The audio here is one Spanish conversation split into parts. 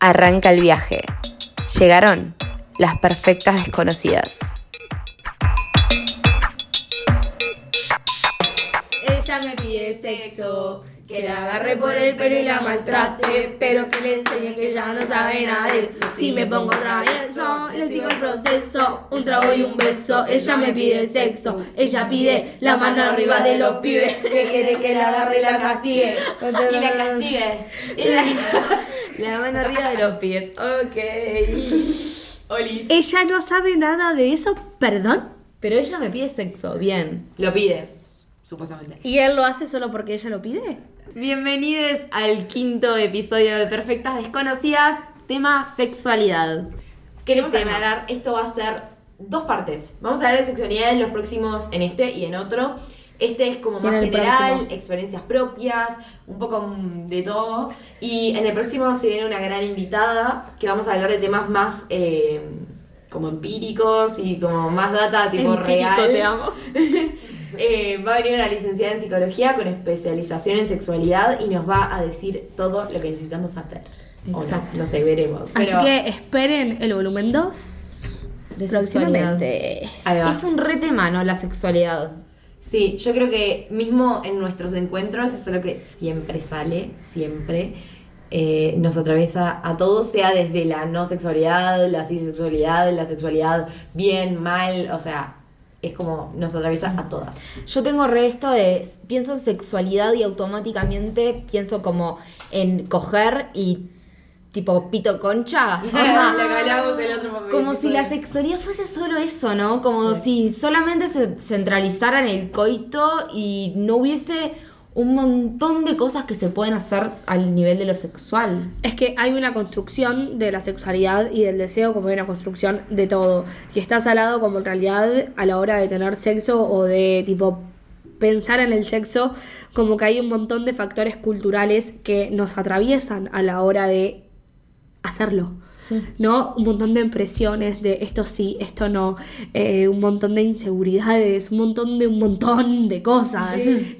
Arranca el viaje. Llegaron las perfectas desconocidas. Ella me pide sexo, que la agarre por el pelo y la maltrate, pero que le enseñe que ella no sabe nada de eso. Si me pongo travieso, le sigo el proceso, un trago y un beso. Ella me pide sexo, ella pide la mano arriba de los pibes, que quiere que la agarre y la castigue. Y la castigue. Y la, la mano arriba de los pies. Ok. Olis. Ella no sabe nada de eso, perdón. Pero ella me pide sexo, bien. Lo pide, supuestamente. ¿Y él lo hace solo porque ella lo pide? Bienvenidos al quinto episodio de Perfectas Desconocidas, tema sexualidad. Queremos Tema. aclarar, esto va a ser dos partes. Vamos a hablar de sexualidad en los próximos, en este y en otro. Este es como más general, próximo. experiencias propias, un poco de todo. Y en el próximo se viene una gran invitada que vamos a hablar de temas más eh, como empíricos y como más data tipo Empírico, real. te amo. Eh, va a venir una licenciada en psicología con especialización en sexualidad y nos va a decir todo lo que necesitamos no, Exacto. no sé, veremos. Pero Así que esperen el volumen 2 De próximamente. Es un re tema, ¿no? La sexualidad. Sí, yo creo que mismo en nuestros encuentros, es lo que siempre sale, siempre. eh, nos atraviesa a todos, sea desde la no sexualidad, la cisexualidad, la sexualidad bien, mal, o sea, es como nos atraviesa a todas. Yo tengo re esto de. Pienso en sexualidad y automáticamente pienso como en coger y. Tipo pito concha. Momento. Como si la sexualidad fuese solo eso, ¿no? Como si solamente se centralizara en el coito y no hubiese un montón de cosas que se pueden hacer al nivel de lo sexual. Es que hay una construcción de la sexualidad y del deseo como hay una construcción de todo. Y está salado como en realidad a la hora de tener sexo o de tipo pensar en el sexo como que hay un montón de factores culturales que nos atraviesan a la hora de hacerlo. Sí. ¿No? Un montón de impresiones de esto sí, esto no, eh, un montón de inseguridades, un montón de un montón de cosas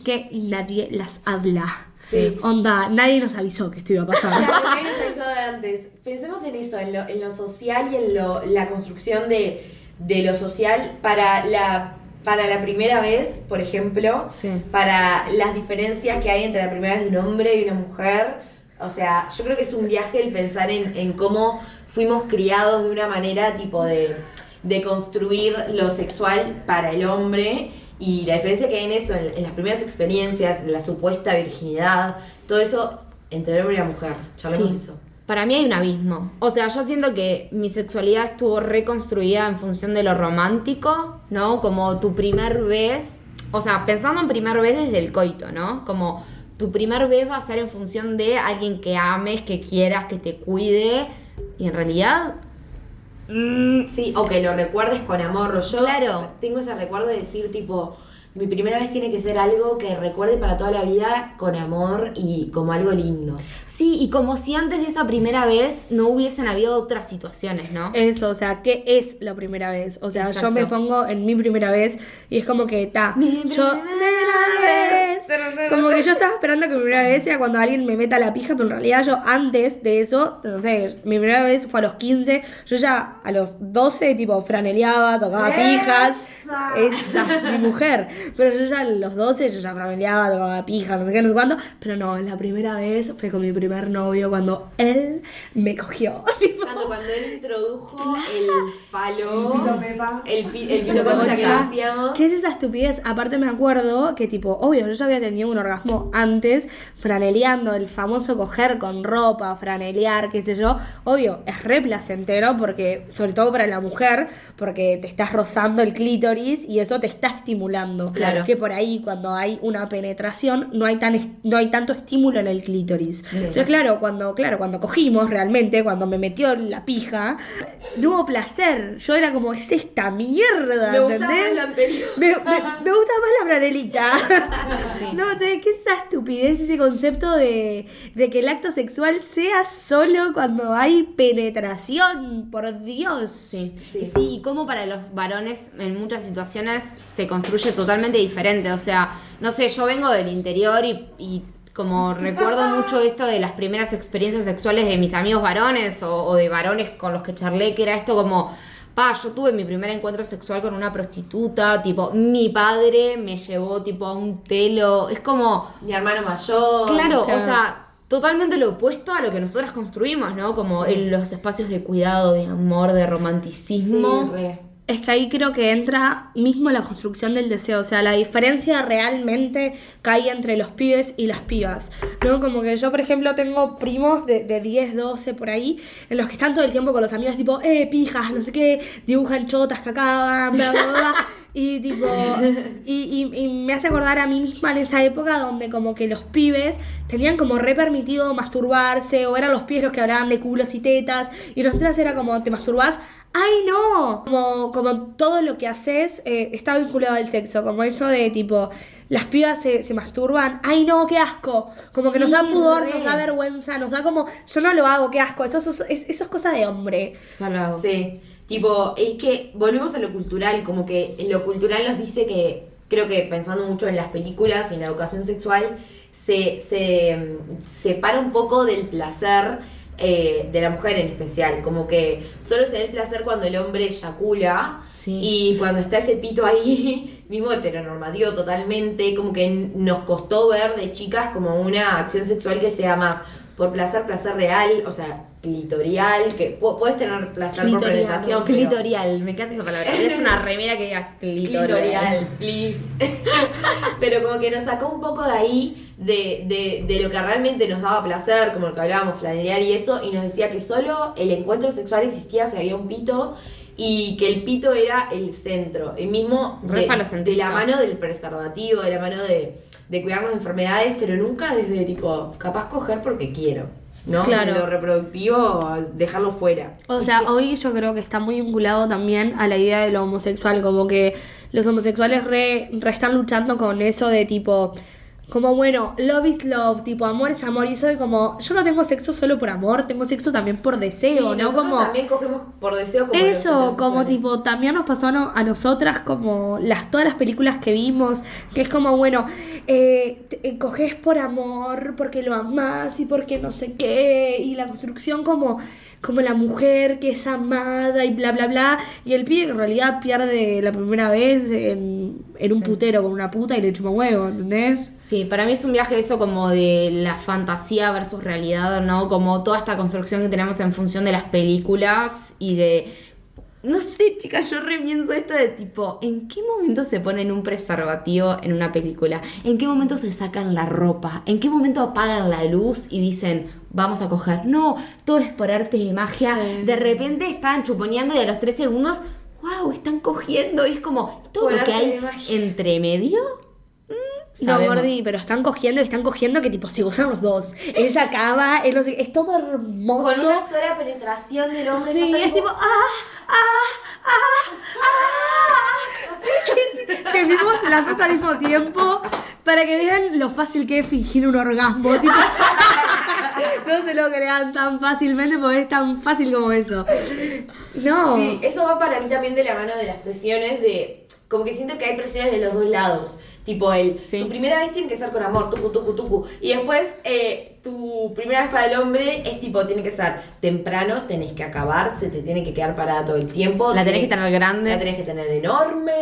que nadie las habla. Sí. Onda, nadie nos avisó que esto iba a pasar. Claro, que nos avisó de antes. Pensemos en eso, en lo, en lo social y en lo, la construcción de, de lo social para la, para la primera vez, por ejemplo, Sí. para las diferencias que hay entre la primera vez de un hombre y una mujer. O sea, yo creo que es un viaje el pensar en, en cómo fuimos criados de una manera tipo de, de construir lo sexual para el hombre y la diferencia que hay en eso, en, en las primeras experiencias, en la supuesta virginidad, todo eso entre el hombre y la mujer. Charlemos Sí. de eso. Para mí hay un abismo. O sea, yo siento que mi sexualidad estuvo reconstruida en función de lo romántico, ¿no? Como tu primer vez. O sea, pensando en primer vez desde el coito, ¿no? Como tu primer vez va a ser en función de alguien que ames, que quieras, que te cuide. Y en realidad, Sí, o que lo recuerdes con amor. Yo Claro. tengo ese recuerdo de decir, tipo, mi primera vez tiene que ser algo que recuerde para toda la vida con amor y como algo lindo. sí, y como si antes de esa primera vez no hubiesen habido otras situaciones, ¿no? Eso, o sea, ¿qué es la primera vez? O sea, yo me pongo en mi primera vez y es como que está. Mi Yo, primera vez. Como que yo estaba esperando que mi primera vez sea cuando alguien me meta la pija, pero en realidad yo antes de eso, no sé, mi primera vez fue a los 15, yo ya a los 12, tipo, franeleaba, tocaba pijas. Esa, mi mujer. Pero yo ya a los 12, yo ya franeleaba, tocaba pijas, no sé qué, no sé cuándo. Pero no, la primera vez fue con mi primer novio cuando él me cogió. Cuando, cuando él introdujo el falo, el, pi- el pito concha que hacíamos. ¿Qué es esa estupidez? Aparte me acuerdo que tipo, obvio, yo ya había tenido un orgasmo antes, franeleando, el famoso coger con ropa, franelear, qué sé yo. Obvio, es re placentero porque, sobre todo para la mujer, porque te estás rozando el clítoris y eso te está estimulando. Claro. Que por ahí cuando hay una penetración no hay tan no hay tanto estímulo en el clítoris. Entonces, claro, cuando, claro, cuando cogimos realmente, cuando me metió la pija, no hubo placer. Yo era como, es esta mierda. Me más lo anterior. Me, me- me gusta más la franelita. No, te- ¿qué es esa estupidez? Ese concepto de, de que el acto sexual sea solo cuando hay penetración, por Dios. Sí, Sí. sí. sí, y como para los varones en muchas situaciones se construye totalmente diferente. O sea, no sé, yo vengo del interior y, y Como recuerdo mucho esto de las primeras experiencias sexuales de mis amigos varones o, o de varones con los que charlé, que era esto como, pa, yo tuve mi primer encuentro sexual con una prostituta, tipo, mi padre me llevó tipo a un telo, es como, Mi hermano mayor. claro, claro. o sea, totalmente lo opuesto a lo que nosotras construimos, ¿no? Como en los espacios de cuidado, de amor, de Sí, romanticismo. re. Es que ahí creo que entra mismo la construcción del deseo, o sea, la diferencia realmente cae entre los pibes y las pibas, ¿no? Como que yo, por ejemplo, tengo primos de, de 10, 12 por ahí, en los que están todo el tiempo con los amigos, tipo, eh, pijas, no sé qué, dibujan chotas, cacaban, bla, bla, bla. Y tipo, y- y me hace acordar a mí misma en esa época donde como que los pibes tenían como re permitido masturbarse, o eran los pibes los que hablaban de culos y tetas, y nosotras era como, ¿te masturbás? ¡Ay, no! Como, como todo lo que haces eh, está vinculado al sexo, como eso de tipo, las pibas se, se masturban, ¡ay, no, qué asco! Como que nos da pudor, re. nos da vergüenza, nos da como, yo no lo hago, qué asco, eso, eso, es- eso es cosa de hombre. Salado. Sí, tipo, es que volvemos a lo cultural, como que en lo cultural nos dice que, creo que pensando mucho en las películas y en la educación sexual, se, se mm, separa un poco del placer eh, de la mujer en especial, como que solo se da el placer cuando el hombre eyacula Sí. y cuando está ese pito ahí, mismo heteronormativo totalmente, como que nos costó ver de chicas como una acción sexual que sea más por placer, placer real, o sea, clitorial, que pu- puedes tener placer por Clitorial, penetración, pero- Clitorial, me encanta esa palabra. Es una remera que diga clitorial. clitorial, please. Pero como que nos sacó un poco de ahí, de, de, de lo que realmente nos daba placer, como lo que hablábamos, flanear y eso, y nos decía que solo el encuentro sexual existía si había un pito y que el pito era el centro, el mismo de, de la mano del preservativo, de la mano de, de cuidarnos de enfermedades, pero nunca desde tipo, capaz coger porque quiero. ¿no? Claro. Lo reproductivo, dejarlo fuera. O sea, hoy yo creo que está muy vinculado también a la idea de lo homosexual, como que los homosexuales re, re están luchando con eso de tipo, como bueno, love is love, tipo amor es amor, y eso de como, yo no tengo sexo solo por amor, tengo sexo también por deseo, Sí, ¿no? Como... también cogemos por deseo como Eso, como tipo, también nos pasó a, no- a nosotras, como las todas las películas que vimos, que es como, bueno, eh, eh, coges por amor, porque lo amás y porque no sé qué, y la construcción como, como la mujer que es amada y bla, bla, bla, y el pibe que en realidad pierde la primera vez en, en un putero con una puta y le chupa huevo, ¿entendés? Sí, para mí es un viaje eso como de la fantasía versus realidad, ¿no? Como toda esta construcción que tenemos en función de las películas y de... No sé, chicas, yo repienso esto de tipo, ¿en qué momento se ponen un preservativo en una película? ¿En qué momento se sacan la ropa? ¿En qué momento apagan la luz y dicen, vamos a coger? No, todo es por arte de magia. De repente están chuponeando y a los tres segundos, wow, están cogiendo. Y es como, todo Por lo que hay entre medio. Mm, No, sabemos. Gordi, pero están cogiendo y están cogiendo que tipo se gozan los dos. Ella acaba, él es todo hermoso. Con una sola penetración del hombre. Sí, es tipo, ah, ah, ah, ah. Sí, sí, sí. Que vimos las dos al mismo tiempo para que vean lo fácil que es fingir un orgasmo. Tipo, no se lo crean tan fácilmente porque es tan fácil como eso. No. Sí, eso va para mí también de la mano de las presiones de... Como que siento que hay presiones de los dos lados. Tipo, el, Sí. tu primera vez tiene que ser con amor, tucu, tucu, tucu. Y después, eh, tu primera vez para el hombre es tipo, tiene que ser temprano, tenés que acabar, se te tiene que quedar parada todo el tiempo. La tenés que tener grande. La tenés que tener enorme.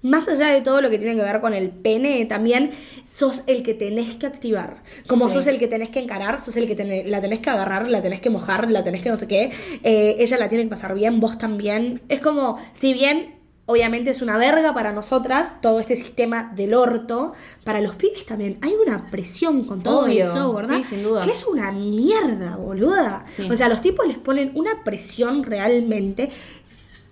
Más allá de todo lo que tiene que ver con el pene, también sos el que tenés que activar. Como Sí. sos el que tenés que encarar, sos el que la tenés que agarrar, la tenés que mojar, la tenés que no sé qué. Eh, ella la tiene que pasar bien, vos también. Es como, si bien obviamente es una verga para nosotras, todo este sistema del orto, para los pibes también hay una presión con todo Obvio, eso, ¿verdad? sí, sin duda. Que es una mierda, boluda. Sí. O sea, los tipos les ponen una presión realmente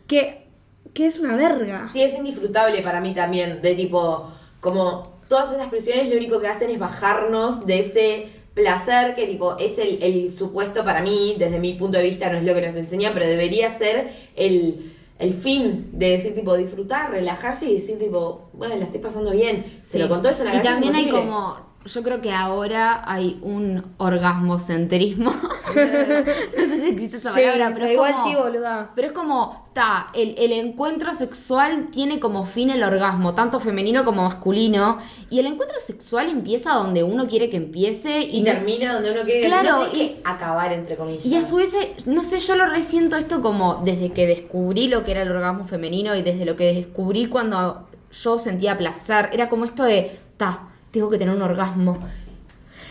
que, que es una verga. Sí, es indisfrutable para mí también, de tipo, como todas esas presiones lo único que hacen es bajarnos de ese placer que tipo es el, el supuesto para mí, desde mi punto de vista no es lo que nos enseña, pero debería ser el, el fin de decir tipo disfrutar, relajarse y decir tipo, bueno, la estoy pasando bien, Sí. pero con todo eso la Y también hay como yo creo que ahora hay un orgasmocentrismo. no sé si existe esa palabra, pero pero es igual como- sí, boluda. Pero es como, está, el, el encuentro sexual tiene como fin el orgasmo, tanto femenino como masculino. Y el encuentro sexual empieza donde uno quiere que empiece y, Y termina donde uno quiere que Claro, no tenés y- que acabar, entre comillas. Y a su vez, no sé, yo lo resiento esto como desde que descubrí lo que era el orgasmo femenino y desde lo que descubrí cuando yo sentía placer. Era como esto de, ta, tengo que tener un orgasmo.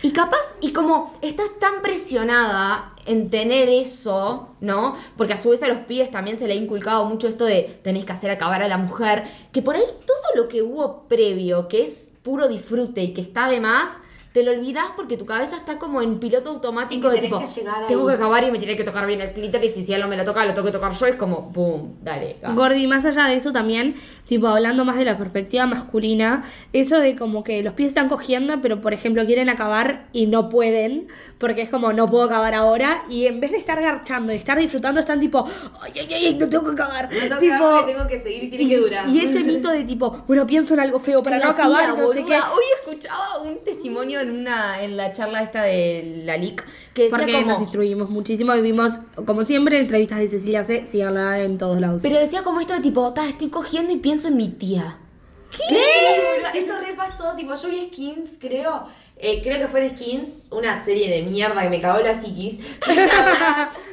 Y capaz, y como estás tan presionada en tener eso, ¿no? Porque a su vez a los pibes también se le ha inculcado mucho esto de tenés que hacer acabar a la mujer, que por ahí todo lo que hubo previo, que es puro disfrute y que está de más, te lo olvidas porque tu cabeza está como en piloto automático de tipo, que llegar tengo ahí". que acabar y me tiene que tocar bien el clítoris y si él no me lo toca, lo tengo que tocar yo, es como, boom, dale, gas. Gordi, más allá de eso también, tipo hablando más de la perspectiva masculina, eso de como que los pies están cogiendo, pero por ejemplo quieren acabar y no pueden, porque es como no puedo acabar ahora, y en vez de estar garchando y estar disfrutando, están tipo, ay, ay, ay, no tengo que acabar. No tengo que tipo, acabar, que tengo que seguir y tiene que durar. y ese mito de tipo, bueno, pienso en algo feo para no acabar, tía, no sé boluda. qué. Hoy escuchaba un testimonio en una en la charla esta de la LIC que decía Porque como nos instruimos muchísimo y vimos, como siempre, entrevistas de Cecilia C. Síganla en todos lados. pero decía como esto de tipo, estoy cogiendo y pienso en mi tía. ¿Qué? Eso repasó, tipo, yo vi Skins, creo. Eh, creo que fue en Skins, una serie de mierda que me cagó la psiquis.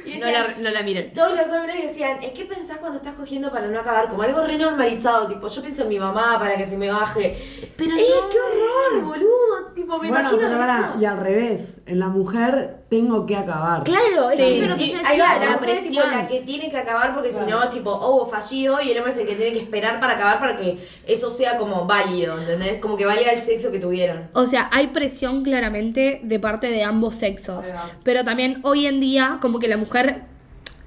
Y No la, no la miren. Todos los hombres decían, ¿en qué pensás cuando estás cogiendo para no acabar? Como algo re normalizado, tipo, yo pienso en mi mamá para que se me baje. Pero ¡Eh, no. qué horror, boludo! Tipo, me bueno, imagino pero eso. y al revés, en la mujer tengo que acabar. Claro, es que Sí, eso es lo que Sí, yo decía, la la es tipo presión. la que tiene que acabar porque si no, tipo, oh, fallido y el hombre es el que tiene que esperar para acabar para que eso sea como válido, ¿entendés? Como que valga el sexo que tuvieron. O sea, hay presión claramente de parte de ambos sexos. Pero también hoy en día, como que la mujer,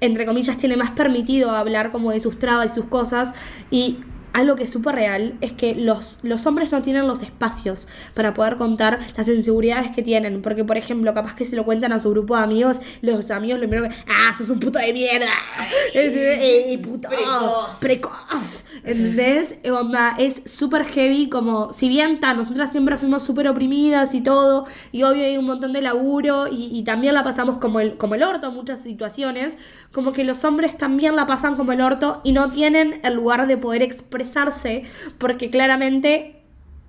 entre comillas, tiene más permitido hablar como de sus trabas y sus cosas. Y algo que es súper real es que los, los hombres no tienen los espacios para poder contar las inseguridades que tienen. Porque, por ejemplo, capaz que se lo cuentan a su grupo de amigos, los amigos lo primero que, ah, sos un puto de mierda. Eh, puto. Precoz. Precoz. ¿Entendés? Onda, es súper heavy, como, si bien ta, nosotras siempre fuimos súper oprimidas y todo, y obvio hay un montón de laburo, y, y también la pasamos como el, como el orto en muchas situaciones, como que los hombres también la pasan como el orto y no tienen el lugar de poder expresarse, porque claramente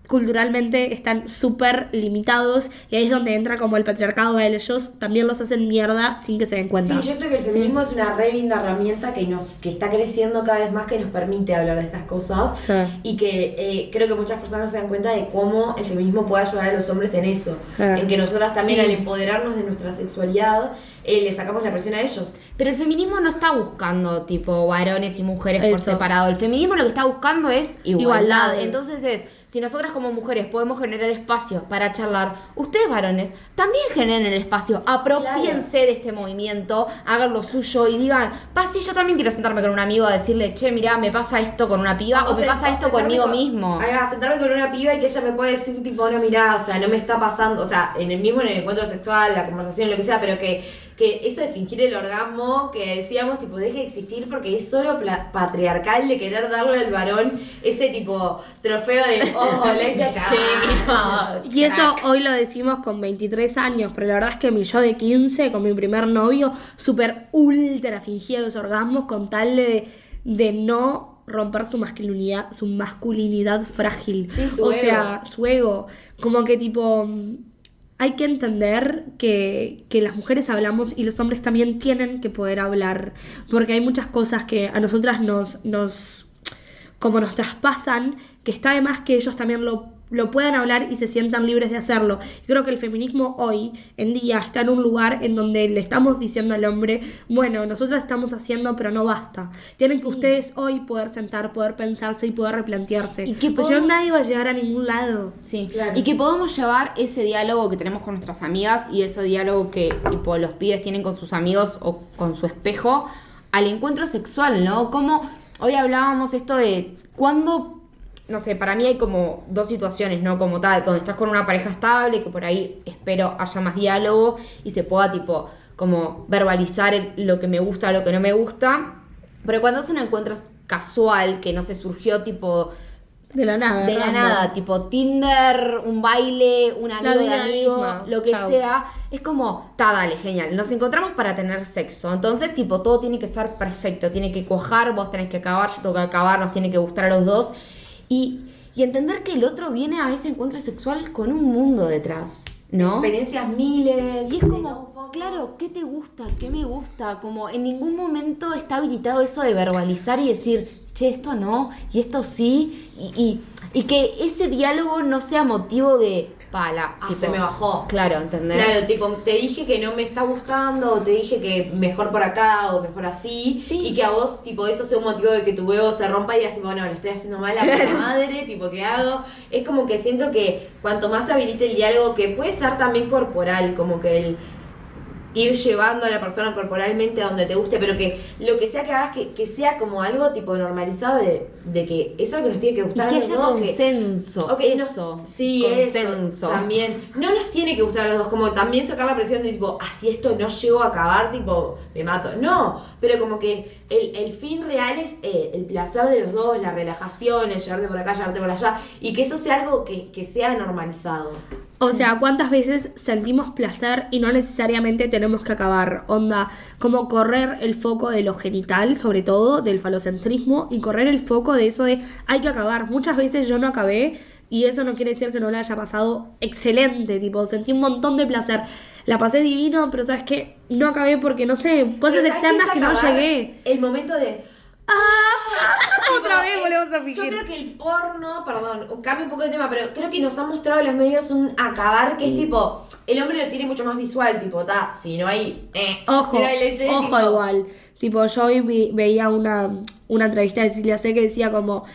culturalmente están súper limitados y ahí es donde entra como el patriarcado a ellos, también los hacen mierda sin que se den cuenta. Sí, yo creo que el feminismo es una re linda herramienta que nos que está creciendo cada vez más, que nos permite hablar de estas cosas Sí. y que eh, creo que muchas personas no se dan cuenta de cómo el feminismo puede ayudar a los hombres en eso, Sí. en que nosotras también Sí. al empoderarnos de nuestra sexualidad eh, le sacamos la presión a ellos. Pero el feminismo no está buscando tipo varones y mujeres por separado. El feminismo lo que está buscando es igualdad. Igualdad. Entonces es, si nosotras como mujeres podemos generar espacio para charlar, ustedes varones también generen el espacio. Apropiense de este movimiento, hagan lo suyo y digan, pa, sí, yo también quiero sentarme con un amigo a decirle, che, mirá, me pasa esto con una piba o, me pasa esto conmigo con- mismo. Va, sentarme con una piba y que ella me puede decir, tipo, no, mirá, o sea, no me está pasando, o sea, en el mismo en el encuentro sexual, la conversación, lo que sea, pero que, que eso de fingir el orgasmo, que decíamos, tipo, deje de existir porque es solo patriarcal de querer darle al varón ese tipo trofeo de, oh, le hice acá. Y eso hoy lo decimos con 23 años, pero la verdad es que mi yo de 15, con mi primer novio, súper ultra fingía los orgasmos con tal de, de no romper su masculinidad, su masculinidad frágil. Sí, su o ego. sea, su ego. Como que tipo... Hay que entender que, que las mujeres hablamos y los hombres también tienen que poder hablar. Porque hay muchas cosas que a nosotras nos, nos como nos traspasan, que está de más que ellos también lo, lo puedan hablar y se sientan libres de hacerlo. Creo que el feminismo hoy en día está en un lugar en donde le estamos diciendo al hombre, bueno, nosotras estamos haciendo, pero no basta. Tienen que ustedes hoy poder sentar, poder pensarse y poder replantearse. Y que Pues nadie va a llegar a ningún lado. Sí, Claro. y que podamos llevar ese diálogo que tenemos con nuestras amigas y ese diálogo que tipo los pibes tienen con sus amigos o con su espejo al encuentro sexual, ¿no? Como hoy hablábamos esto de cuando no sé, para mí hay como dos situaciones, ¿no? Como tal, donde estás con una pareja estable, que por ahí espero haya más diálogo y se pueda tipo como verbalizar lo que me gusta, lo que no me gusta. Pero cuando es un encuentro casual, que no se surgió tipo De la nada. de la random. nada, tipo Tinder, un baile, un amigo de amigo, misma. lo que Chau. sea, es como, está, dale, genial, nos encontramos para tener sexo, entonces tipo todo tiene que ser perfecto, tiene que cuajar, vos tenés que acabar, yo tengo que acabar, nos tiene que gustar a los dos y, y entender que el otro viene a ese encuentro sexual con un mundo detrás, ¿no? Experiencias miles. Y es como, claro, ¿qué te gusta? ¿Qué me gusta? Como en ningún momento está habilitado eso de verbalizar y decir, che, esto no, y esto sí, y, y, y que ese diálogo no sea motivo de pala. Ah, se me bajó. Claro, ¿entendés? Claro, tipo, te dije que no me está gustando, o te dije que mejor por acá, o mejor así, Sí. y que a vos, tipo, eso sea un motivo de que tu huevo se rompa y digas, tipo, no, le estoy haciendo mal a mi madre, tipo, ¿qué hago? Es como que siento que cuanto más habilite el diálogo, que puede ser también corporal, como que el ir llevando a la persona corporalmente a donde te guste, pero que lo que sea que hagas, que, que sea como algo, tipo, normalizado de, de que es algo que nos tiene que y gustar que a los haya dos, que- consenso, Ok, no- eso. sí, consenso. eso también. No nos tiene que gustar a los dos, como también sacar la presión de tipo, así esto no llego a acabar, tipo, me mato. No, pero como que el, el fin real es eh, el placer de los dos, la relajación, el llevarte por acá, llevarte por allá, y que eso sea algo que, que sea normalizado. O sea, ¿cuántas veces sentimos placer y no necesariamente tenemos que acabar? Onda, como correr el foco de lo genital, sobre todo, del falocentrismo, y correr el foco de eso de hay que acabar. Muchas veces yo no acabé y eso no quiere decir que no le haya pasado excelente, tipo, sentí un montón de placer. La pasé divino, pero sabes que no acabé porque no sé, cosas Pero ¿sabes qué externas es que no llegué. El momento de. Otra vez Yo creo que el porno, perdón, cambio un poco de tema, pero creo que nos han mostrado los medios un acabar que es tipo, el hombre lo tiene mucho más visual, tipo, ta, si no hay, eh, Ojo, si no hay leche, ojo tipo, igual. Tipo, yo hoy vi- veía una, una entrevista de Cecilia C que decía como,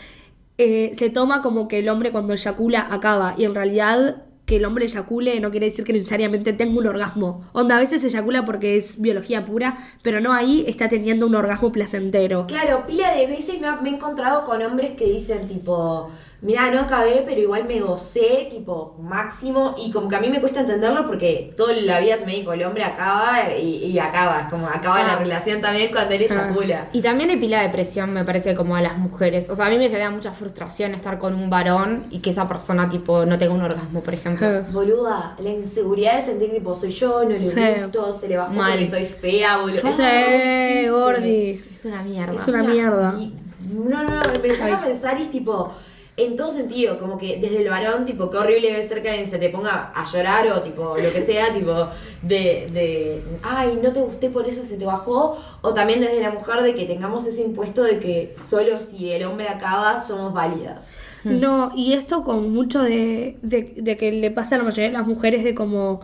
eh, se toma como que el hombre cuando eyacula acaba, y en realidad que el hombre eyacule no quiere decir que necesariamente tenga un orgasmo. Onda, a veces eyacula porque es biología pura, pero no ahí está teniendo un orgasmo placentero. Claro, pila de veces me, me he encontrado con hombres que dicen tipo, mira, no acabé, pero igual me gocé, tipo, máximo, y como que a mí me cuesta entenderlo porque toda la vida se me dijo, el hombre acaba y, y acaba, como acaba Ah. la relación también cuando él eyacula. Y también hay pila de presión, me parece, como a las mujeres. O sea, a mí me genera mucha frustración estar con un varón y que esa persona, tipo, no tenga un orgasmo, por ejemplo. Boluda, la inseguridad de sentir tipo soy yo, no le Sí. gusto, se le bajó Mal. soy fea, boludo. Sí, no. Gordi. Es una mierda. Es una mierda. Y- no, no, no, me pongo a pensar y es tipo, en todo sentido, como que desde el varón, tipo, qué horrible debe ser que alguien se te ponga a llorar o tipo, lo que sea, tipo, de, de, ay, no te gusté, por eso se te bajó, o también desde la mujer de que tengamos ese impuesto de que solo si el hombre acaba somos válidas. No, y esto con mucho de, de, de que le pasa a la mayoría de las mujeres de como,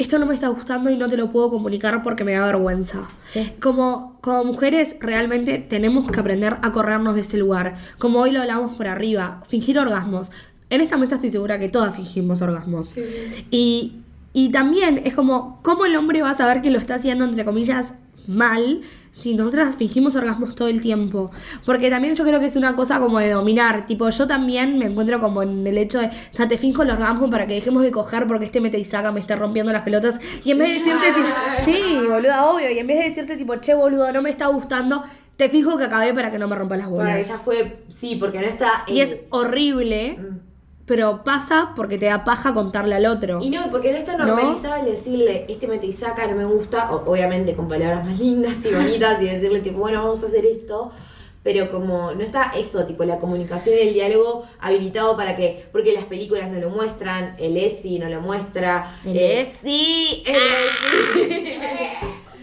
esto no me está gustando y no te lo puedo comunicar porque me da vergüenza. Sí. Como, como mujeres realmente tenemos que aprender a corrernos de ese lugar. Como hoy lo hablamos por arriba, fingir orgasmos. En esta mesa estoy segura que todas fingimos orgasmos. Y, y también es como, ¿cómo el hombre va a saber que lo está haciendo, entre comillas, mal si nosotras fingimos orgasmos todo el tiempo? Porque también yo creo que es una cosa como de dominar. Tipo, yo también me encuentro como en el hecho de, o sea, te finjo el orgasmo para que dejemos de coger porque este mete y saca, me está rompiendo las pelotas. Y en vez de decirte, tipo, sí, boluda, obvio. Y en vez de decirte, tipo, che, boludo, no me está gustando, te fijo que acabé para que no me rompa las bolas. ella fue, sí, porque no está... Y es horrible, mm. Pero pasa porque te da paja contarle al otro. Y no, porque no está normalizado el decirle, este mete y saca, no me gusta, o- obviamente con palabras más lindas y bonitas, y decirle, tipo, bueno, vamos a hacer esto, pero como no está eso, tipo, la comunicación y el diálogo habilitado para que, porque las películas no lo muestran, el ESI no lo muestra, El eh, ESI. el ESI.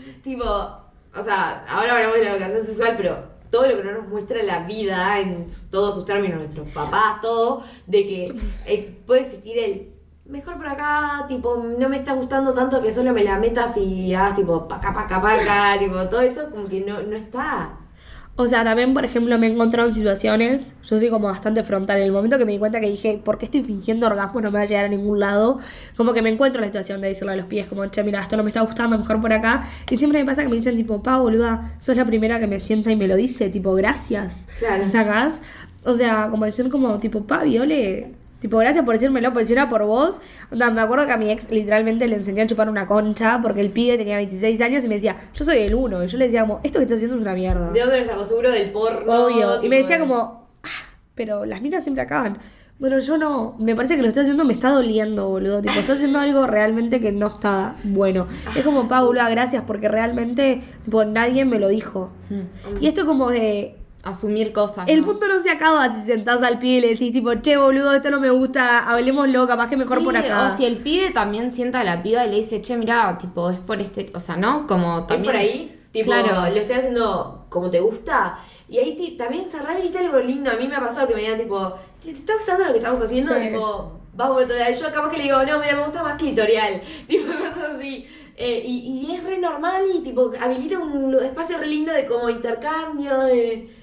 tipo, o sea, ahora hablamos de la educación sexual, pero todo lo que no nos muestra la vida en todos sus términos, nuestros papás, todo, de que eh, puede existir el mejor por acá, tipo, no me está gustando tanto que solo me la metas y hagas tipo paca, paca, paca, tipo, todo eso como que no, no está. O sea, también, por ejemplo, me he encontrado en situaciones, yo soy como bastante frontal, en el momento que me di cuenta que dije, ¿por qué estoy fingiendo orgasmo? No me va a llegar a ningún lado. Como que me encuentro en la situación de decirle a los pies, como, che, mira, esto no me está gustando, mejor por acá. Y siempre me pasa que me dicen, tipo, pa, boluda, sos la primera que me sienta y me lo dice, tipo, gracias. Claro. ¿Sacás? O sea, como decir, como, tipo, pa, Viole, tipo, gracias por decírmelo, porque si era por vos. Onda, me acuerdo que a mi ex literalmente le enseñé a chupar una concha porque el pibe tenía 26 años y me decía, yo soy el uno. Y yo le decía, como, esto que estás haciendo es una mierda. ¿De dónde lo sacó? Seguro del porno. Obvio. Y me decía de- como, "Ah, pero las minas siempre acaban. Bueno, yo no, me parece que lo está haciendo, me está doliendo, boludo. Tipo, está haciendo algo realmente que no está bueno. Es como, Paula, gracias, porque realmente, tipo, nadie me lo dijo. Y esto como de, Asumir cosas. el ¿no? mundo no se acaba si sentás al pie y le decís, tipo, che, boludo, esto no me gusta, hablemoslo, capaz que mejor Sí, por acá. O si el pibe también sienta a la piba y le dice, che, mira, tipo, es por este. O sea, ¿no? Como ¿Es también. por ahí? Tipo, Claro. lo estoy haciendo como te gusta. Y ahí también cerrar y algo lindo. A mí me ha pasado que me digan tipo, "Che, ¿te está gustando lo que estamos haciendo? Sí. Tipo, vamos por otro lado. Yo capaz que le digo, no, mira, me gusta más clitorial. Tipo, cosas así. Eh, y, y es re normal y tipo, habilita un espacio re lindo de como intercambio, de...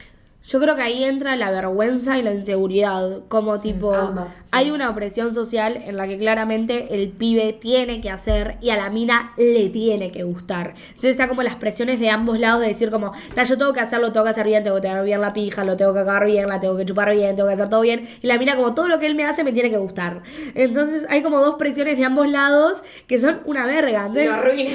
Yo creo que ahí entra la vergüenza y la inseguridad. Como tipo, ambas, sí. hay una opresión social en la que claramente el pibe tiene que hacer y a la mina le tiene que gustar. Entonces está como las presiones de ambos lados de decir como, "Ta, yo tengo que hacerlo, tengo que hacer bien, tengo que tener bien la pija, lo tengo que acabar bien, la tengo que chupar bien, tengo que hacer todo bien. Y la mina como todo lo que él me hace me tiene que gustar. Entonces hay como dos presiones de ambos lados que son una verga. Entonces,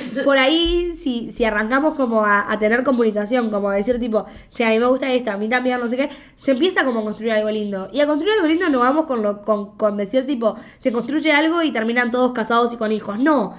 por ahí, si, si arrancamos como a, a tener comunicación, como a decir tipo, che, a mí me gusta esto, a mí también, no sé qué, se empieza como a construir algo lindo. Y a construir algo lindo no vamos con, lo, con, con decir tipo, se construye algo y terminan todos casados y con hijos. No.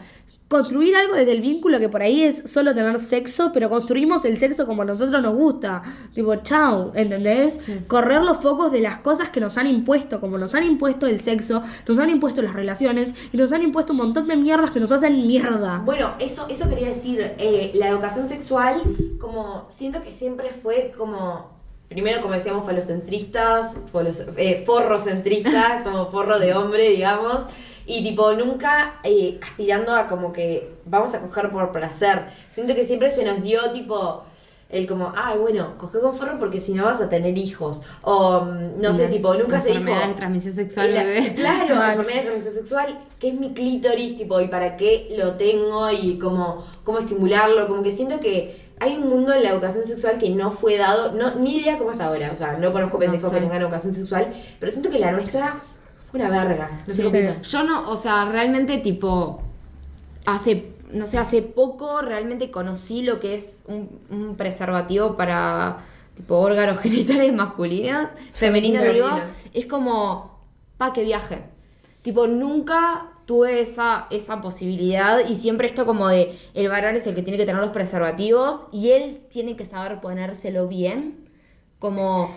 Construir algo desde el vínculo que por ahí es solo tener sexo, pero construimos el sexo como a nosotros nos gusta. Tipo, chau, ¿entendés? Correr los focos de las cosas que nos han impuesto, como nos han impuesto el sexo, nos han impuesto las relaciones y nos han impuesto un montón de mierdas que nos hacen mierda. Bueno, eso, eso quería decir, eh, la educación sexual, como siento que siempre fue como, primero como decíamos, falocentristas, falos- eh, forrocentristas, como forro de hombre, digamos, y tipo nunca eh, aspirando a como que vamos a coger por placer. Siento que siempre se nos dio tipo... El como, ay, bueno, coge con forro porque si no vas a tener hijos. O, mm, no sé, Las tipo, nunca se dijo... enfermedades de transmisión sexual, La- bebé. Claro, Mal. enfermedad de transmisión sexual, ¿qué es mi clítoris? Tipo, y para qué lo tengo y cómo, cómo estimularlo. Como que siento que hay un mundo en la educación sexual que no fue dado, no, ni idea cómo es ahora. O sea, no conozco pendejos sé. que tengan educación sexual, pero siento que la nuestra fue una verga. No Sí. Yo no, o sea, realmente tipo, hace, no sé, hace poco realmente conocí lo que es un, un preservativo para tipo órganos genitales masculinos, femeninos digo, es como, pa, que viaje. Tipo, nunca tuve esa, esa posibilidad y siempre esto como de el varón es el que tiene que tener los preservativos y él tiene que saber ponérselo bien, como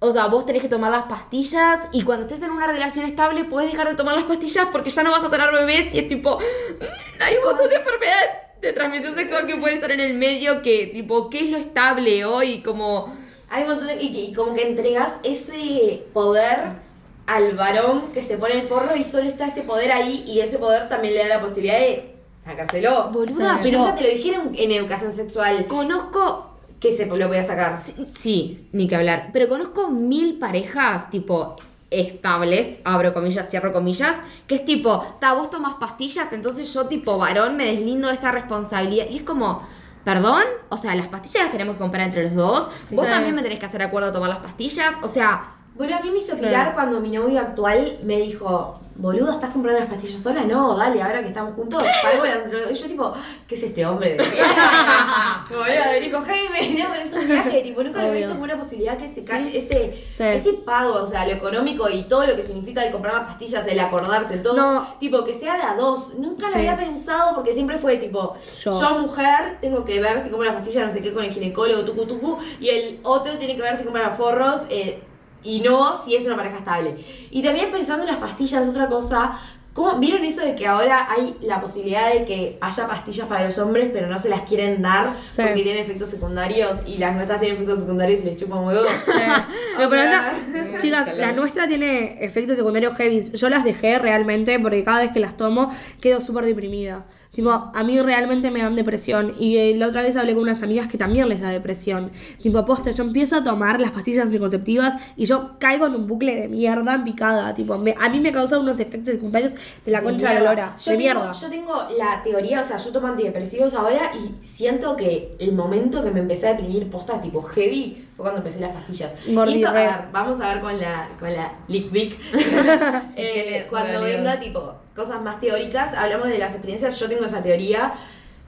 o sea, vos tenés que tomar las pastillas y cuando estés en una relación estable puedes dejar de tomar las pastillas porque ya no vas a tener bebés y es tipo, mm, hay un montón de enfermedades de transmisión sexual que pueden estar en el medio que tipo, ¿qué es lo estable hoy? Como, Hay un montón de. Y, y como que entregas ese poder al varón que se pone el forro y solo está ese poder ahí y ese poder también le da la posibilidad de sacárselo. Boluda, pero- Nunca te lo dijeron en educación sexual conozco, que se lo podía sacar. sí, ni que hablar, pero conozco mil parejas tipo estables, abro comillas, cierro comillas, que es tipo, ta, vos tomas pastillas, entonces yo tipo varón me deslindo de esta responsabilidad y es como... ¿Perdón? O sea, las pastillas las tenemos que comprar entre los dos. Vos Sí. también me tenés que hacer acuerdo a tomar las pastillas. O sea, Bueno, a mí me hizo pirar cuando mi novio actual me dijo, boludo, ¿estás comprando las pastillas sola? No, dale, ahora que estamos juntos, pago las entre los dos". Y yo tipo, ¿qué es este hombre? Como voy a venir con Jaime, no, pero es un viaje, tipo, nunca lo había Obvio. visto como una posibilidad que ese, Sí. ese pago, o sea, lo económico y todo lo que significa el comprar las pastillas, el acordarse, el todo, No. tipo, que sea de a dos. Nunca lo había pensado porque siempre fue tipo, Yo. yo, mujer tengo que ver si compro las pastillas, no sé qué, con el ginecólogo, tucu tucu, y el otro tiene que ver si compra los forros, eh, y no si es una pareja estable. Y también pensando en las pastillas, otra cosa, ¿cómo, ¿vieron eso de que ahora hay la posibilidad de que haya pastillas para los hombres, pero no se las quieren dar Sí. porque tienen efectos secundarios y las nuestras tienen efectos secundarios y les chupan huevo? No, O pero sea, esta- chicas, la nuestra tiene efectos secundarios heavy. Yo las dejé realmente porque cada vez que las tomo quedo súper deprimida. Tipo, a mí realmente me dan depresión. Y eh, la otra vez hablé con unas amigas que también les da depresión. Tipo, aposta, yo empiezo a tomar las pastillas anticonceptivas y yo caigo en un bucle de mierda en picada. Tipo, me- a mí me causan unos efectos secundarios de la concha de la lora. Yo de tengo, mierda. Yo tengo la teoría, o sea, yo tomo antidepresivos ahora y siento que el momento que me empecé a deprimir posta tipo heavy fue cuando empecé las pastillas. Gordi, y esto, a ver, vamos a ver con la, con la Lick. Eh, cuando venga, tipo, cosas más teóricas, hablamos de las experiencias, yo tengo esa teoría.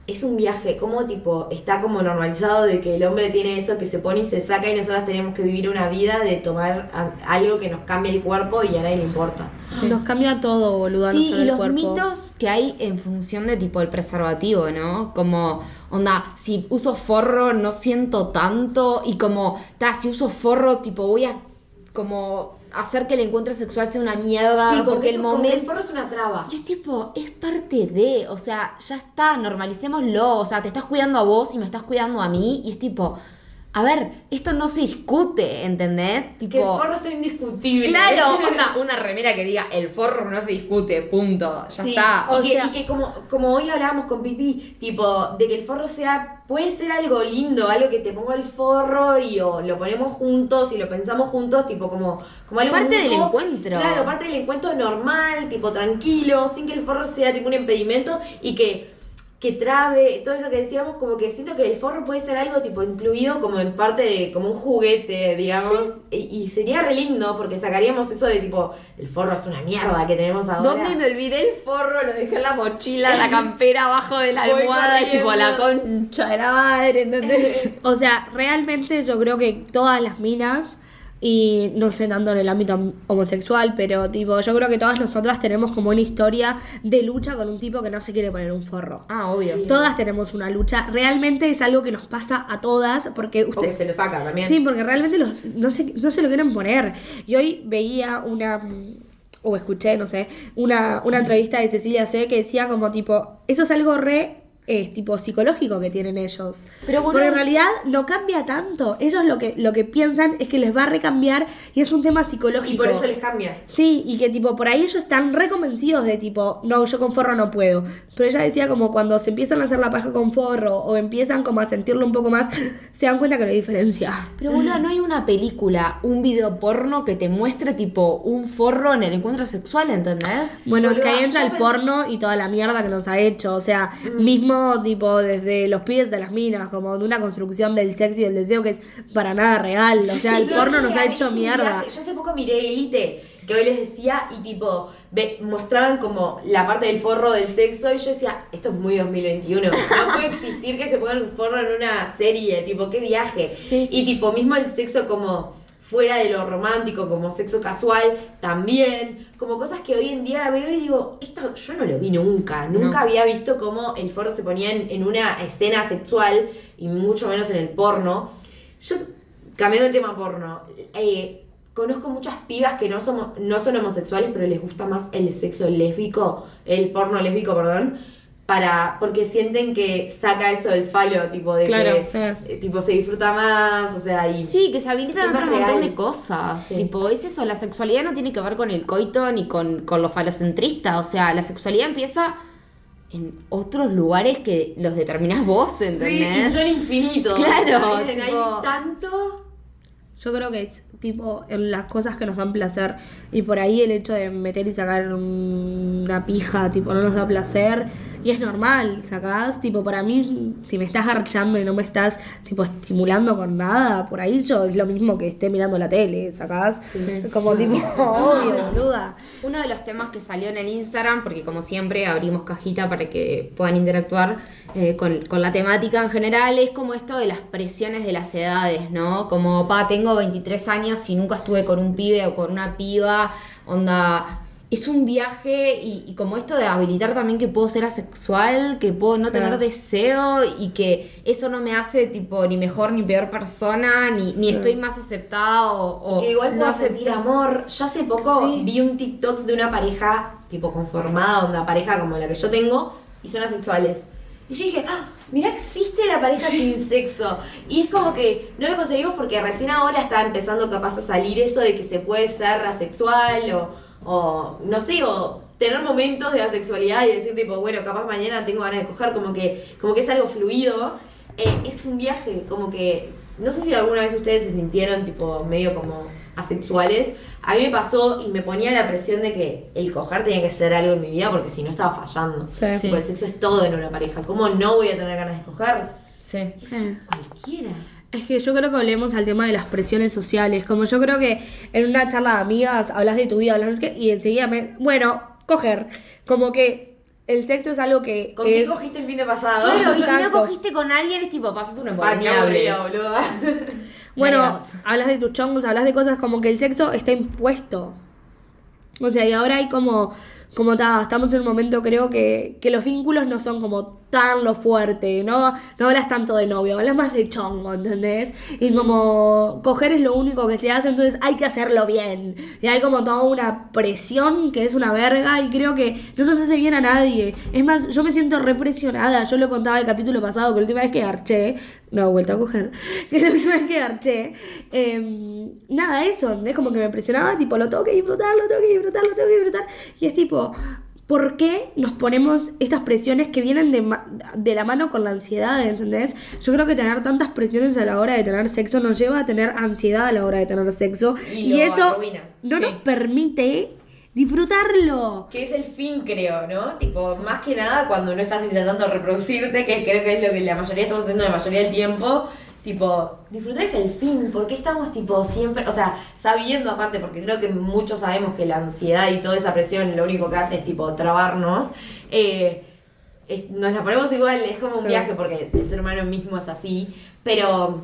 es un viaje, como tipo, está como normalizado de que el hombre tiene eso que se pone y se saca y nosotras tenemos que vivir una vida de tomar a- algo que nos cambie el cuerpo y a nadie le importa. Nos cambia todo, boludo. Sí, y el los cuerpo. mitos que hay en función de tipo el preservativo, ¿no? Como, onda, si uso forro no siento tanto y como, ta, si uso forro, tipo, voy a como hacer que el encuentro sexual sea una mierda Sí, porque, porque, el eso- momento... el forro es una traba. Y es tipo, es parte de, o sea, ya está, normalicémoslo, o sea, te estás cuidando a vos y me estás cuidando a mí, y es tipo, a ver, esto no se discute, ¿entendés? Tipo, Que el forro sea indiscutible. Claro, onda, una remera que diga el forro no se discute, punto. Ya Sí, está. Y, O que, sea- y que como, como hoy hablábamos con Pipi, tipo, de que el forro sea, puede ser algo lindo, algo que te ponga el forro y o lo ponemos juntos y lo pensamos juntos, tipo, como, como algo Parte del encuentro. Claro, parte del encuentro normal, tipo, tranquilo, sin que el forro sea tipo un impedimento y que que trabe, todo eso que decíamos, como que siento que el forro puede ser algo tipo incluido como en parte de, como un juguete, digamos, y, y sería re lindo porque sacaríamos eso de tipo, el forro es una mierda que tenemos ahora. ¿Dónde me olvidé el forro? Lo dejé en la mochila, en la campera, abajo de la Voy almohada, y tipo la concha de la madre, ¿entendés? O sea, realmente yo creo que todas las minas, y no sé tanto en el ámbito homosexual, pero tipo, yo creo que todas nosotras tenemos como una historia de lucha con un tipo que no se quiere poner un forro. ah, obvio. Todas tenemos una lucha. Realmente es algo que nos pasa a todas porque O que usted, se lo saca también. Sí, porque realmente los, no, se, no se lo quieren poner. Y hoy veía una, mm, o escuché, no sé, una, una entrevista de Cecilia C que decía como tipo, eso es algo re... eh, tipo psicológico que tienen ellos. Pero, boludo- Porque en realidad no cambia tanto. Ellos lo que, lo que piensan es que les va a recambiar y es un tema psicológico. Y por eso les cambia. Sí, y que tipo, por ahí ellos están reconvencidos de tipo, no, yo con forro no puedo. Pero ella decía como cuando se empiezan a hacer la paja con forro o empiezan como a sentirlo un poco más, se dan cuenta que no hay diferencia. Pero boludo, no hay una película, un video porno que te muestre tipo un forro en el encuentro sexual, ¿entendés? Bueno, es que ahí entra el porno y toda la mierda que nos ha hecho. O sea, mismo tipo desde los pies de las minas, como de una construcción del sexo y del deseo que es para nada real. O sea, el porno nos ha hecho mierda. Yo hace poco miré Elite, que hoy les decía, y tipo, ve- mostraban como la parte del forro del sexo, y yo decía, esto es muy 2021. No puede existir que se pongan un forro en una serie, tipo, qué viaje. Sí. Y tipo, mismo el sexo como fuera de lo romántico, como sexo casual, también. Como cosas que hoy en día veo y digo, esto yo no lo vi nunca. Nunca No. había visto cómo el forro se ponía en, en una escena sexual, y mucho menos en el porno. Yo, cambiando el tema porno, eh, conozco muchas pibas que no, somos, no son homosexuales, pero les gusta más el sexo lésbico, el porno lésbico, perdón, para, porque sienten que saca eso del falo, tipo de Claro, que sí. eh, tipo se disfruta más, o sea, y Sí, que se habilitan otro montón de cosas. Sí. Tipo, es eso, la sexualidad no tiene que ver con el coito ni con, con lo falocentrista. O sea, la sexualidad empieza en otros lugares que los determinás vos, Sí, y ¿entendés? son infinitos. Claro, Hay, hay tipo- tanto. Yo creo que es tipo en las cosas que nos dan placer y por ahí el hecho de meter y sacar una pija tipo no nos da placer y es normal, sacás, tipo para mí si me estás garchando y no me estás tipo estimulando con nada, por ahí yo es lo mismo que esté mirando la tele, sacás, como tipo obvio, boluda. Uno de los temas que salió en el Instagram, porque como siempre abrimos cajita para que puedan interactuar eh, con, con la temática en general, es como esto de las presiones de las edades, ¿no? Como, pa, tengo 23 años y nunca estuve con un pibe o con una piba, onda... Es un viaje y, y como esto de habilitar también que puedo ser asexual, que puedo no tener Claro. deseo y que eso no me hace tipo ni mejor ni peor persona, ni, ni estoy más aceptada o, o que igual no sentir amor. Yo hace poco Sí. vi un TikTok de una pareja, tipo conformada, una pareja como la que yo tengo, y son asexuales. Y yo dije, ah, mira, existe la pareja sin sexo. Y es como que no lo conseguimos porque recién ahora está empezando capaz a salir eso de que se puede ser asexual o, o no sé, o tener momentos de asexualidad y decir tipo, bueno, capaz mañana tengo ganas de coger, como que, como que es algo fluido. Eh, es un viaje, como que, no sé si alguna vez ustedes se sintieron tipo medio como asexuales. A mí me pasó y me ponía la presión de que el coger tenía que ser algo en mi vida porque si no estaba fallando. Sí. Sí. Tipo, el sexo es todo en una pareja. ¿Cómo no voy a tener ganas de coger? Sí. Sí. Cualquiera. Es que yo creo que volvemos al tema de las presiones sociales. Como yo creo que en una charla de amigas hablas de tu vida, hablas no sé qué, y enseguida me. Bueno, coger. Como que el sexo es algo que ¿Con quién cogiste el fin de pasado? Claro, y si no cogiste con alguien es tipo, pasas aburrido, boluda. Bueno, hablas de tus chongos, hablas de cosas como que el sexo está impuesto. O sea, y ahora hay como, como ta, estamos en un momento creo que, que los vínculos no son como tan lo fuerte, ¿no? No hablas tanto de novio, hablas más de chongo, ¿entendés? Y como coger es lo único que se hace, entonces hay que hacerlo bien. Y hay como toda una presión que es una verga y creo que no nos hace bien a nadie. Es más, yo me siento represionada, yo lo contaba el capítulo pasado, que la última vez que garché, no he vuelto a coger, que la última vez que garché, eh, nada, eso, es como que me presionaba, tipo, lo tengo que disfrutar, lo tengo que disfrutar, lo tengo que disfrutar. Y es tipo, ¿por qué nos ponemos estas presiones que vienen de, de la mano con la ansiedad, ¿entendés? Yo creo que tener tantas presiones a la hora de tener sexo nos lleva a tener ansiedad a la hora de tener sexo. Y Y, lo eso arruina. no Sí. nos permite disfrutarlo. Que es el fin, creo, ¿no? Tipo, más que nada cuando no estás intentando reproducirte, que creo que es lo que la mayoría estamos haciendo la mayoría del tiempo. Tipo, disfrutar es el fin, porque estamos tipo siempre, o sea, sabiendo aparte, porque creo que muchos sabemos que la ansiedad y toda esa presión lo único que hace es tipo trabarnos. eh, es- nos la ponemos igual, es como un viaje, porque el ser humano mismo es así, pero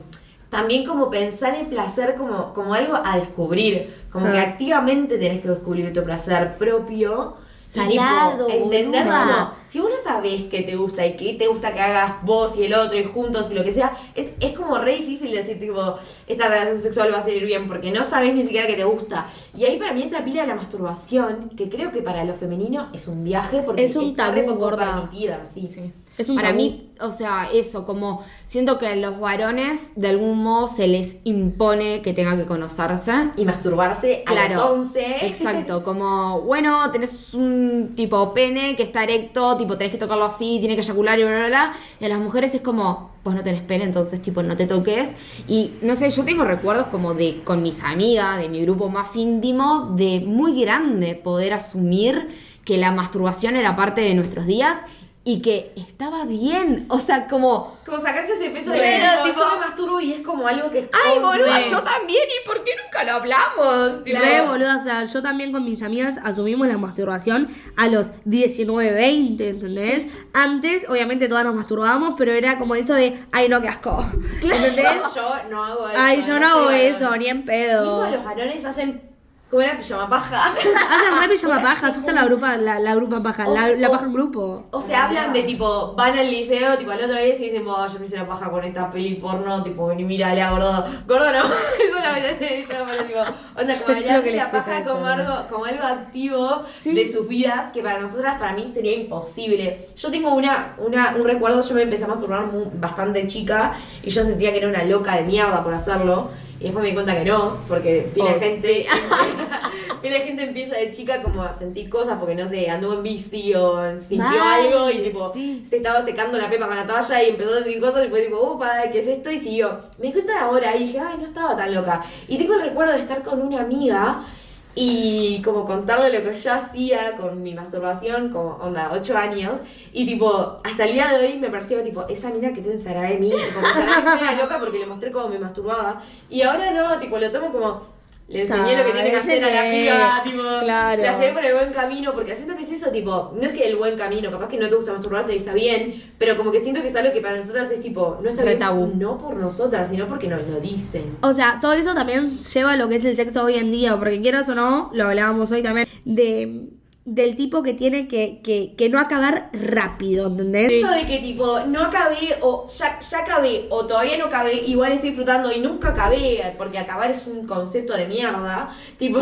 también como pensar el placer como, como algo a descubrir, como que activamente tenés que descubrir tu placer propio. Y, Salado, entender boluda. como, si vos no sabés qué te gusta y qué te gusta que hagas vos y el otro y juntos y lo que sea, es, es como re difícil decir, tipo, esta relación sexual va a salir bien porque no sabés ni siquiera qué te gusta. Y ahí para mí entra pila la masturbación, que creo que para lo femenino es un viaje porque Es un está re tabú, poco gorda. permitida, sí. Sí. Es un Para tabú. mí, o sea, eso, como siento que a los varones de algún modo se les impone que tengan que conocerse. Y masturbarse a Claro, los 11. Exacto, como, bueno, tenés un tipo pene que está erecto, tipo tenés que tocarlo así, tiene que eyacular y bla, bla, bla. Y a las mujeres es como, vos no tenés pene, entonces tipo no te toques. Y no sé, yo tengo recuerdos como de con mis amigas, de mi grupo más íntimo, de muy grande poder asumir que la masturbación era parte de nuestros días y que estaba bien. O sea, como... Como sacarse ese peso de Pero, tipo, yo me masturbo y es como algo que Ay, boluda, yo también, ¿y por qué nunca lo hablamos? Tipo, Re boluda, o sea, yo también con mis amigas asumimos la masturbación a los 19, 20, ¿entendés? Antes, obviamente, todas nos masturbábamos, pero era como eso de, ay, no, qué asco. ¿Entendés? Yo no hago eso. Ay, yo no hago soy eso, varón. ni en Mismo pedo. los varones hacen. ¿Cómo era pijama paja? Hacen re pijama paja, hacen la grupa, la, la grupa paja, O la, la paja en grupo. O sea, hablan de tipo, van al liceo, tipo al otro día y dicen, "Buah, yo me hice una paja con esta peli porno, tipo, vení, mírala, gordo. Gordo no, eso la verdad yo, pero tipo, onda, como Es hablar lo que de les la paja como algo, como algo activo Sí. de sus vidas, que para nosotras, para mí sería imposible. Yo tengo una, una, un recuerdo, yo me empecé a masturbar mu- bastante chica y yo sentía que era una loca de mierda por hacerlo. Y después me di cuenta que no, porque pila Oh, gente, pila de gente empieza de chica como a sentir cosas porque no sé, anduvo en bici o sintió algo y tipo sí. se estaba secando la pepa con la toalla y empezó a decir cosas y fue tipo, upa, ¿qué es esto? Y siguió. Me di cuenta de ahora y dije, ay, no estaba tan loca. Y tengo el recuerdo de estar con una amiga y como contarle lo que yo hacía con mi masturbación, como onda, 8 años, y tipo, hasta el día de hoy me pareció tipo, esa mina que pensará de mí, soy una loca porque le mostré cómo me masturbaba, y ahora no, tipo, lo tomo como, le enseñé lo que tiene que hacer a la piba, tipo, claro. la llevé por el buen camino, porque siento que es eso, tipo, no es que el buen camino, capaz que no te gusta masturbarte y está bien, pero como que siento que es algo que para nosotras es tipo, no está Re bien, tabú. no por nosotras, sino porque nos lo dicen. O sea, todo eso también lleva a lo que es el sexo hoy en día, porque quieras o no, lo hablábamos hoy también, de del tipo que tiene que, que, que no acabar rápido, ¿entendés? Eso de que tipo, no acabé o ya, ya acabé o todavía no acabé, igual estoy disfrutando y nunca acabé, porque acabar es un concepto de mierda, tipo,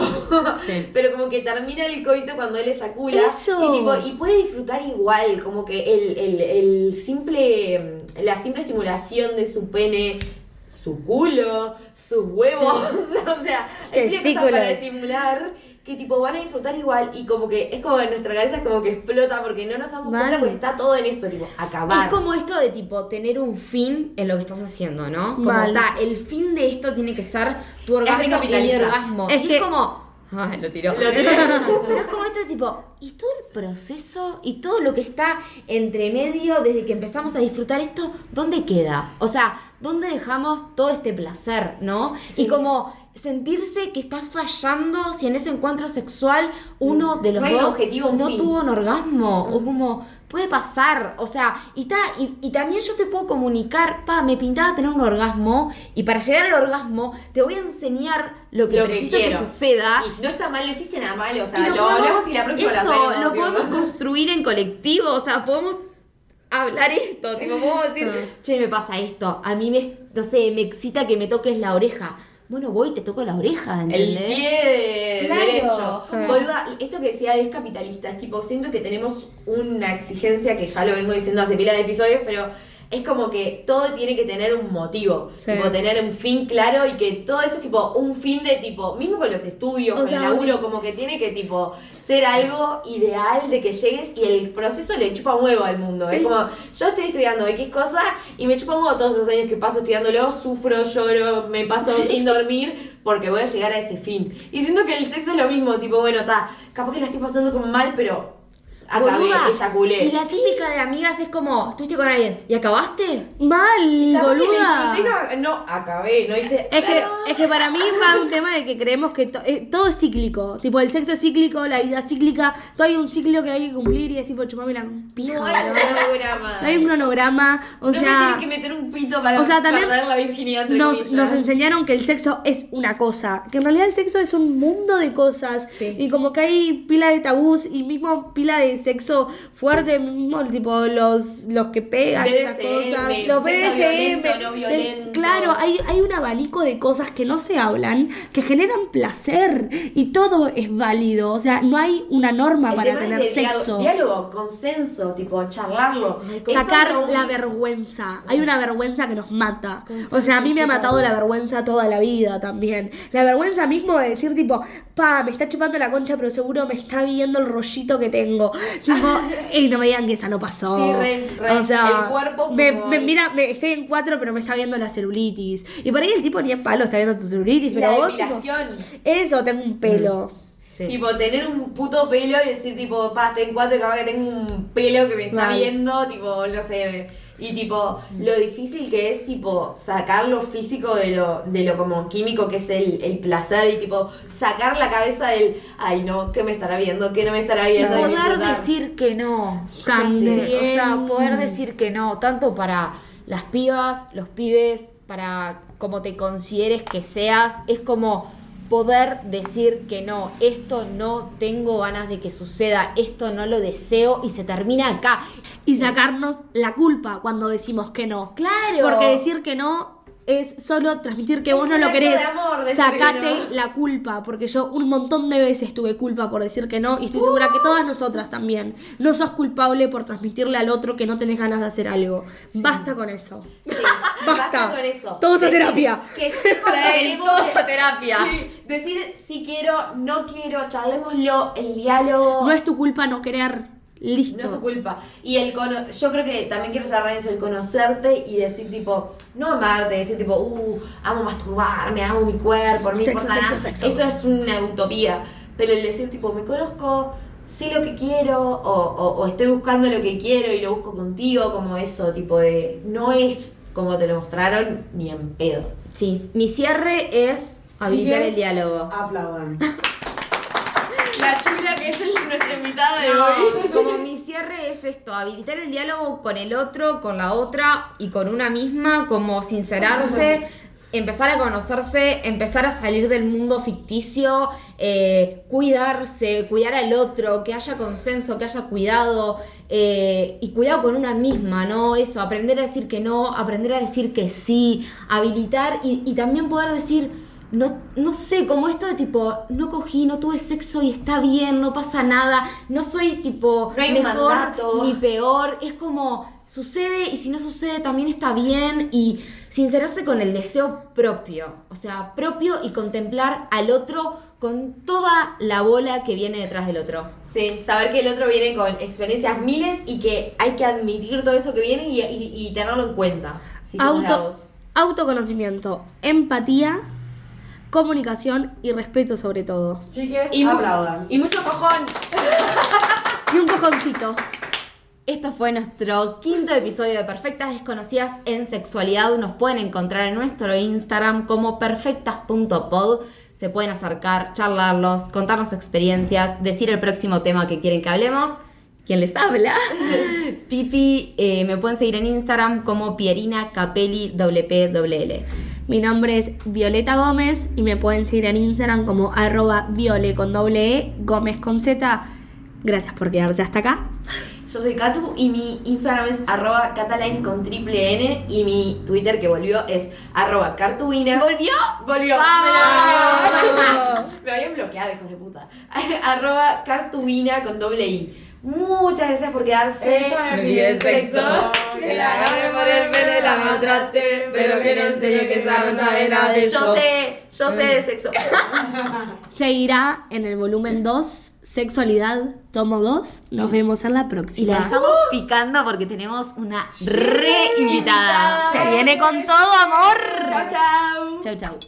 Sí. pero como que termina el coito cuando él eyacula Eso. y tipo, y puede disfrutar igual, como que el, el, el simple, la simple estimulación de su pene, su culo, sus huevos, o sea, hay muchas cosas para estimular que tipo van a disfrutar igual y como que es como en nuestra cabeza es como que explota porque no nos damos cuenta porque está todo en eso, tipo, acabar. Es como esto de tipo tener un fin en lo que estás haciendo, ¿no? Como Mal. está, el fin de esto tiene que ser tu orgasmo y mi orgasmo. Es y que- es como. Ay, lo tiró. Lo tiró. Pero es como esto de tipo, y todo el proceso y todo lo que está entre medio desde que empezamos a disfrutar esto, ¿dónde queda? O sea, ¿dónde dejamos todo este placer, no? Y como sentirse que está fallando si en ese encuentro sexual uno de los No dos objetivo, no fin. tuvo un orgasmo. O como, puede pasar. O sea, y, ta, y, y también yo te puedo comunicar, pa, me pintaba tener un orgasmo. Y para llegar al orgasmo, te voy a enseñar lo que Lo que preciso que, quiero. suceda. Y no está mal, no hiciste nada malo, o sea, Y lo, hablamos y la próxima eso, lo podemos construir en colectivo, o sea, podemos hablar esto, tipo, podemos decir, che, me pasa esto, a mí me, no sé, me excita que me toques la oreja. Bueno, voy y te toco la oreja, El ¿entendés? pie de Claro. derecho. Sí. Boluda, esto que decía es capitalista. Es tipo, siento que tenemos una exigencia que ya lo vengo diciendo hace pila de episodios, pero es como que todo tiene que tener un motivo. Sí. Tipo, tener un fin claro y que todo eso es tipo un fin de tipo, mismo con los estudios, O con sea, el laburo, como que tiene que tipo ser algo ideal de que llegues y el proceso le chupa un huevo al mundo. Sí. Es como, yo estoy estudiando X cosa y me chupa un huevo todos esos años que paso estudiándolo, sufro, lloro, me paso sin dormir porque voy a llegar a ese fin. Y siento que el sexo es lo mismo, tipo, bueno, está, capaz que la estoy pasando como mal, pero acabé, Boluda, eyaculé. Y la típica de amigas es como, estuviste con alguien, ¿y acabaste? Mal, que boluda. disfruté, no, no, acabé, no hice... Es que, es que para mí va un tema de que creemos que to- eh, todo es cíclico. Tipo, el sexo es cíclico, la vida es cíclica. Todo hay un ciclo que hay que cumplir y es tipo, chupame la pija. no hay boludo. un cronograma. No hay un cronograma. O no me sea, tienen que meter un pito para o sea, también perder la virginidad entre nos, nos enseñaron que el sexo es una cosa. Que en realidad el sexo es un mundo de cosas. Sí. Y como que hay pila de tabús y mismo pila de sexo fuerte, mismo tipo los, los que pegan esas BDSM, cosas. Los BDSM. violento, no que- violento. Claro, hay, hay un abanico de cosas que no se hablan, que generan placer. Y todo es válido. O sea, no hay una norma El para tener de sexo. Diálogo, consenso, tipo, charlarlo. Sacar la vergüenza. Hay una vergüenza que nos mata. Consenso, O sea, a mí me ha matado la vergüenza toda la vida también. La vergüenza mismo de decir tipo, pa, me está chupando la concha, pero seguro me está viendo el rollito que tengo. Tipo, y no me digan que esa no pasó. Sí, re, re. O sea, El cuerpo me, como me ahí. mira, me, estoy en cuatro, pero me está viendo la celulitis. Y por ahí el tipo ni en palo está viendo tu celulitis, pero La vos, tipo, eso, tengo un pelo. Sí. Tipo, tener un puto pelo y decir, tipo, pa, estoy en cuatro y capaz que tengo un pelo que me está Vale. viendo, tipo, no sé. Y tipo, lo difícil que es, tipo, sacar lo físico de lo, de lo como químico que es el, el placer y tipo, sacar la cabeza del, ay no, ¿qué me estará viendo? ¿Qué no me estará viendo? Y poder decir que no. También. O sea, poder decir que no, tanto para las pibas, los pibes, para como te consideres que seas, es como poder decir que no, esto no tengo ganas de que suceda, esto no lo deseo y se termina acá. Y sacarnos la culpa cuando decimos que no. Claro. Porque decir que no es solo transmitir que Es vos no lo querés. de amor Sacate que no. la culpa. Porque yo un montón de veces tuve culpa por decir que no. Y estoy segura que todas nosotras también. No sos culpable por transmitirle al otro que no tenés ganas de hacer algo. Basta con eso. Sí, Basta. con eso. Todos a terapia. Que sí, todos a terapia. Sí, decir si quiero, no quiero, charlémoslo, el diálogo. No es tu culpa no querer. Listo. No es tu culpa. Y el cono yo creo que también quiero cerrar en eso, el conocerte y decir tipo, no amarte, decir tipo, uh, amo masturbarme, amo mi cuerpo, no Sexo, importa sexo, nada. sexo. Eso es una utopía. Pero el decir tipo, me conozco, sé lo que quiero, o, o- o estoy buscando lo que quiero y lo busco contigo, como eso, tipo de, no es como te lo mostraron ni en pedo. Sí, mi cierre es habilitar Chiques, el diálogo. Aplaudan. La el- No, como mi cierre es esto, habilitar el diálogo con el otro, con la otra y con una misma, como sincerarse, empezar a conocerse, empezar a salir del mundo ficticio, eh, cuidarse, cuidar al otro, que haya consenso, que haya cuidado. eh, y cuidado con una misma, ¿no? Eso, aprender a decir que no, aprender a decir que sí, habilitar y, y también poder decir, no, no sé, como esto de tipo, no cogí, no tuve sexo y está bien, no pasa nada, no soy tipo No mejor mandato. ni peor, es como sucede y si no sucede también está bien y sincerarse con el deseo propio, o sea, propio y contemplar al otro con toda la bola que viene detrás del otro. Sí, saber que el otro viene con experiencias miles y que hay que admitir todo eso que viene y, y- y tenerlo en cuenta. Si Auto, dos. autoconocimiento, empatía, comunicación y respeto sobre todo. Chiques, Y, aplaudan. y mucho cojón. Y un cojoncito. Esto fue nuestro quinto episodio de Perfectas Desconocidas en Sexualidad. Nos pueden encontrar en nuestro Instagram como perfectas.pod. Se pueden acercar, charlarlos, contarnos experiencias, decir el próximo tema que quieren que hablemos. ¿Quién les habla? Pipi, eh, me pueden seguir en Instagram como Pierina Capelli WPWL. Mi nombre es Violeta Gómez y me pueden seguir en Instagram como arroba viole con doble E, Gómez con Z. Gracias por quedarse hasta acá. Yo soy Katu y mi Instagram es arroba cataline con triple N y mi Twitter que volvió es arroba cartubina. ¿Volvió? Volvió. ¡Vamos! Me habían bloqueado, hijos de puta. arroba cartubina con doble I. Muchas gracias por quedarse. me pide sexo, que la agarre por el pelo y la maltrate, pero que no enseñe que ya no sabe nada de eso. Yo sé, yo sé de sexo. Seguirá en el volumen 2, Sexualidad, tomo 2. Nos vemos en la Y próxima. la dejamos picando porque tenemos una re invitada. Se viene con todo, amor. chao, chao. Chau, chau.